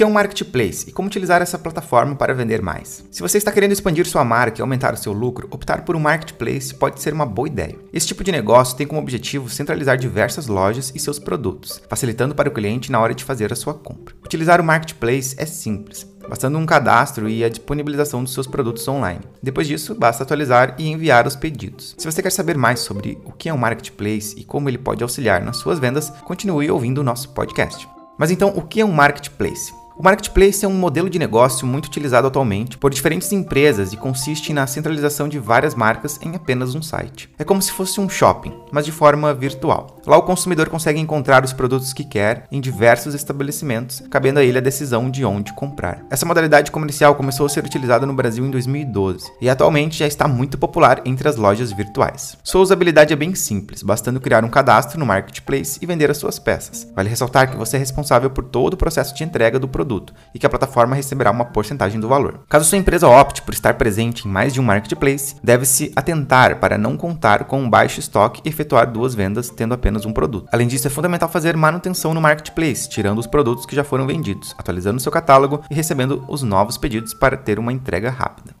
Que é um marketplace e como utilizar essa plataforma para vender mais. Se você está querendo expandir sua marca e aumentar o seu lucro, optar por um marketplace pode ser uma boa ideia. Esse tipo de negócio tem como objetivo centralizar diversas lojas e seus produtos, facilitando para o cliente na hora de fazer a sua compra. Utilizar o marketplace é simples bastando um cadastro e a disponibilização dos seus produtos online. Depois disso, basta atualizar e enviar os pedidos. Se você quer saber mais sobre o que é um marketplace e como ele pode auxiliar nas suas vendas, continue ouvindo o nosso podcast. Mas então, o que é um marketplace? O marketplace é um modelo de negócio muito utilizado atualmente por diferentes empresas e consiste na centralização de várias marcas em apenas um site. É como se fosse um shopping, mas de forma virtual. Lá o consumidor consegue encontrar os produtos que quer em diversos estabelecimentos, cabendo a ele a decisão de onde comprar. Essa modalidade comercial começou a ser utilizada no Brasil em 2012 e atualmente já está muito popular entre as lojas virtuais. Sua usabilidade é bem simples, bastando criar um cadastro no marketplace e vender as suas peças. Vale ressaltar que você é responsável por todo o processo de entrega do produto e que a plataforma receberá uma porcentagem do valor. Caso sua empresa opte por estar presente em mais de um marketplace, deve-se atentar para não contar com um baixo estoque e efetuar duas vendas tendo apenas um produto. Além disso, é fundamental fazer manutenção no marketplace, tirando os produtos que já foram vendidos, atualizando seu catálogo e recebendo os novos pedidos para ter uma entrega rápida.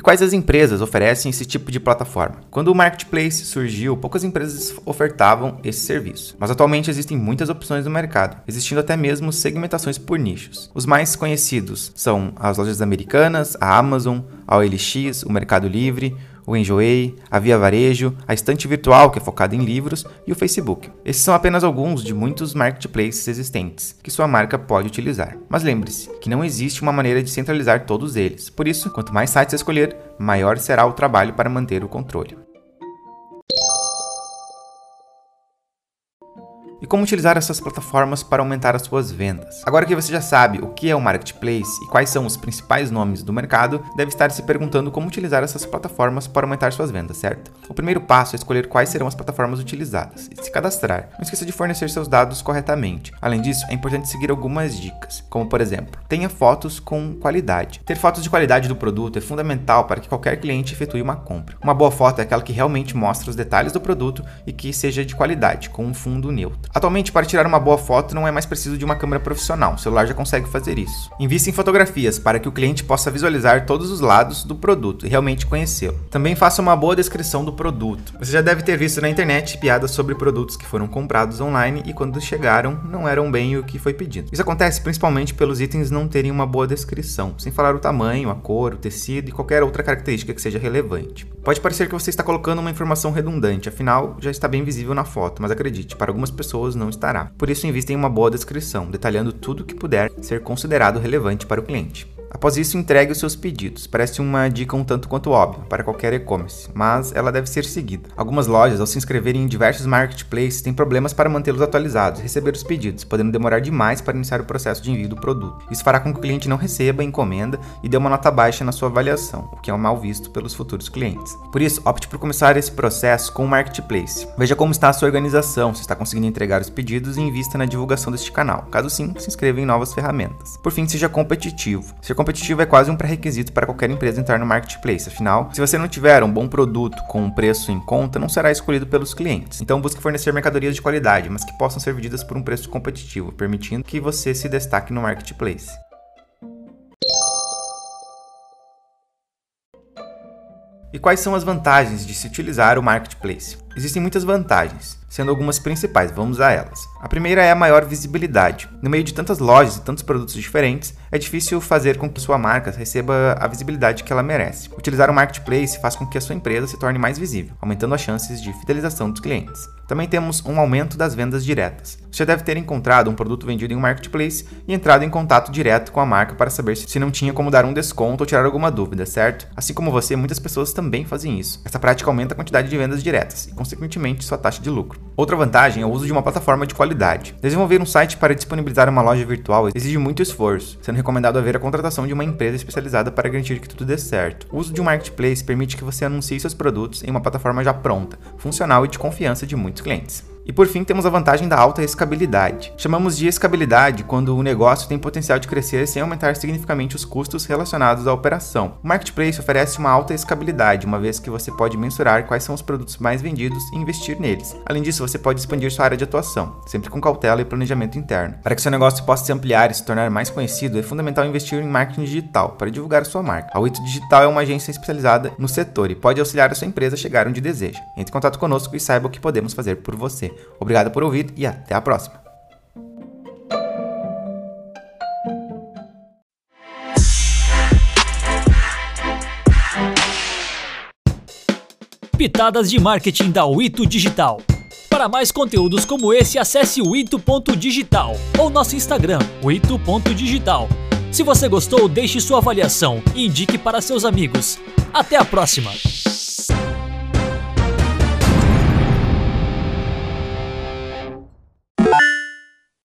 E quais as empresas oferecem esse tipo de plataforma? Quando o marketplace surgiu, poucas empresas ofertavam esse serviço, mas atualmente existem muitas opções no mercado, existindo até mesmo segmentações por nichos. Os mais conhecidos são as lojas americanas, a Amazon, a OLX, o Mercado Livre, o Enjoei, a Via Varejo, a Estante Virtual, que é focada em livros, e o Facebook. Esses são apenas alguns de muitos marketplaces existentes que sua marca pode utilizar. Mas lembre-se que não existe uma maneira de centralizar todos eles. Por isso, quanto mais sites escolher, maior será o trabalho para manter o controle. E como utilizar essas plataformas para aumentar as suas vendas. Agora que você já sabe o que é o marketplace e quais são os principais nomes do mercado, deve estar se perguntando como utilizar essas plataformas para aumentar suas vendas, certo? O primeiro passo é escolher quais serão as plataformas utilizadas e se cadastrar. Não esqueça de fornecer seus dados corretamente. Além disso, é importante seguir algumas dicas, como por exemplo, tenha fotos com qualidade. Ter fotos de qualidade do produto é fundamental para que qualquer cliente efetue uma compra. Uma boa foto é aquela que realmente mostra os detalhes do produto e que seja de qualidade, com um fundo neutro. Atualmente, para tirar uma boa foto não é mais preciso de uma câmera profissional, o celular já consegue fazer isso. Invista em fotografias para que o cliente possa visualizar todos os lados do produto e realmente conhecê-lo. Também faça uma boa descrição do produto. Você já deve ter visto na internet piadas sobre produtos que foram comprados online e quando chegaram não eram bem o que foi pedido. Isso acontece principalmente pelos itens não terem uma boa descrição, sem falar o tamanho, a cor, o tecido e qualquer outra característica que seja relevante. Pode parecer que você está colocando uma informação redundante, afinal já está bem visível na foto, mas acredite, para algumas pessoas não estará. Por isso, invista em uma boa descrição, detalhando tudo que puder ser considerado relevante para o cliente. Após isso, entregue os seus pedidos. Parece uma dica um tanto quanto óbvia para qualquer e-commerce, mas ela deve ser seguida. Algumas lojas, ao se inscreverem em diversos marketplaces, têm problemas para mantê-los atualizados e receber os pedidos, podendo demorar demais para iniciar o processo de envio do produto. Isso fará com que o cliente não receba a encomenda e dê uma nota baixa na sua avaliação, o que é mal visto pelos futuros clientes. Por isso, opte por começar esse processo com o marketplace. Veja como está a sua organização, se está conseguindo entregar os pedidos e invista na divulgação deste canal. Caso sim, se inscreva em novas ferramentas. Por fim, seja competitivo. Competitivo é quase um pré-requisito para qualquer empresa entrar no marketplace. Afinal, se você não tiver um bom produto com um preço em conta, não será escolhido pelos clientes. Então, busque fornecer mercadorias de qualidade, mas que possam ser vendidas por um preço competitivo, permitindo que você se destaque no marketplace. E quais são as vantagens de se utilizar o marketplace? Existem muitas vantagens, sendo algumas principais, vamos a elas. A primeira é a maior visibilidade. No meio de tantas lojas e tantos produtos diferentes, é difícil fazer com que sua marca receba a visibilidade que ela merece. Utilizar o marketplace faz com que a sua empresa se torne mais visível, aumentando as chances de fidelização dos clientes. Também temos um aumento das vendas diretas. você deve ter encontrado um produto vendido em um marketplace e entrado em contato direto com a marca para saber se não tinha como dar um desconto ou tirar alguma dúvida, certo? Assim como você, muitas pessoas também fazem isso. Essa prática aumenta a quantidade de vendas diretas consequentemente, sua taxa de lucro. Outra vantagem é o uso de uma plataforma de qualidade. Desenvolver um site para disponibilizar uma loja virtual exige muito esforço, sendo recomendado haver a contratação de uma empresa especializada para garantir que tudo dê certo. O uso de um marketplace permite que você anuncie seus produtos em uma plataforma já pronta, funcional e de confiança de muitos clientes. E por fim, temos a vantagem da alta escabilidade. Chamamos de escabilidade quando o negócio tem potencial de crescer sem aumentar significativamente os custos relacionados à operação. O marketplace oferece uma alta escabilidade, uma vez que você pode mensurar quais são os produtos mais vendidos e investir neles. Além disso, você pode expandir sua área de atuação, sempre com cautela e planejamento interno. Para que seu negócio possa se ampliar e se tornar mais conhecido, é fundamental investir em marketing digital para divulgar sua marca. A Wito Digital é uma agência especializada no setor e pode auxiliar a sua empresa a chegar onde deseja. Entre em contato conosco e saiba o que podemos fazer por Obrigado por ouvir e até a próxima. Pitadas de marketing da Wito Digital. Para mais conteúdos como esse, acesse o ou nosso Instagram, o. Se você gostou, deixe sua avaliação e indique para seus amigos. Até a próxima!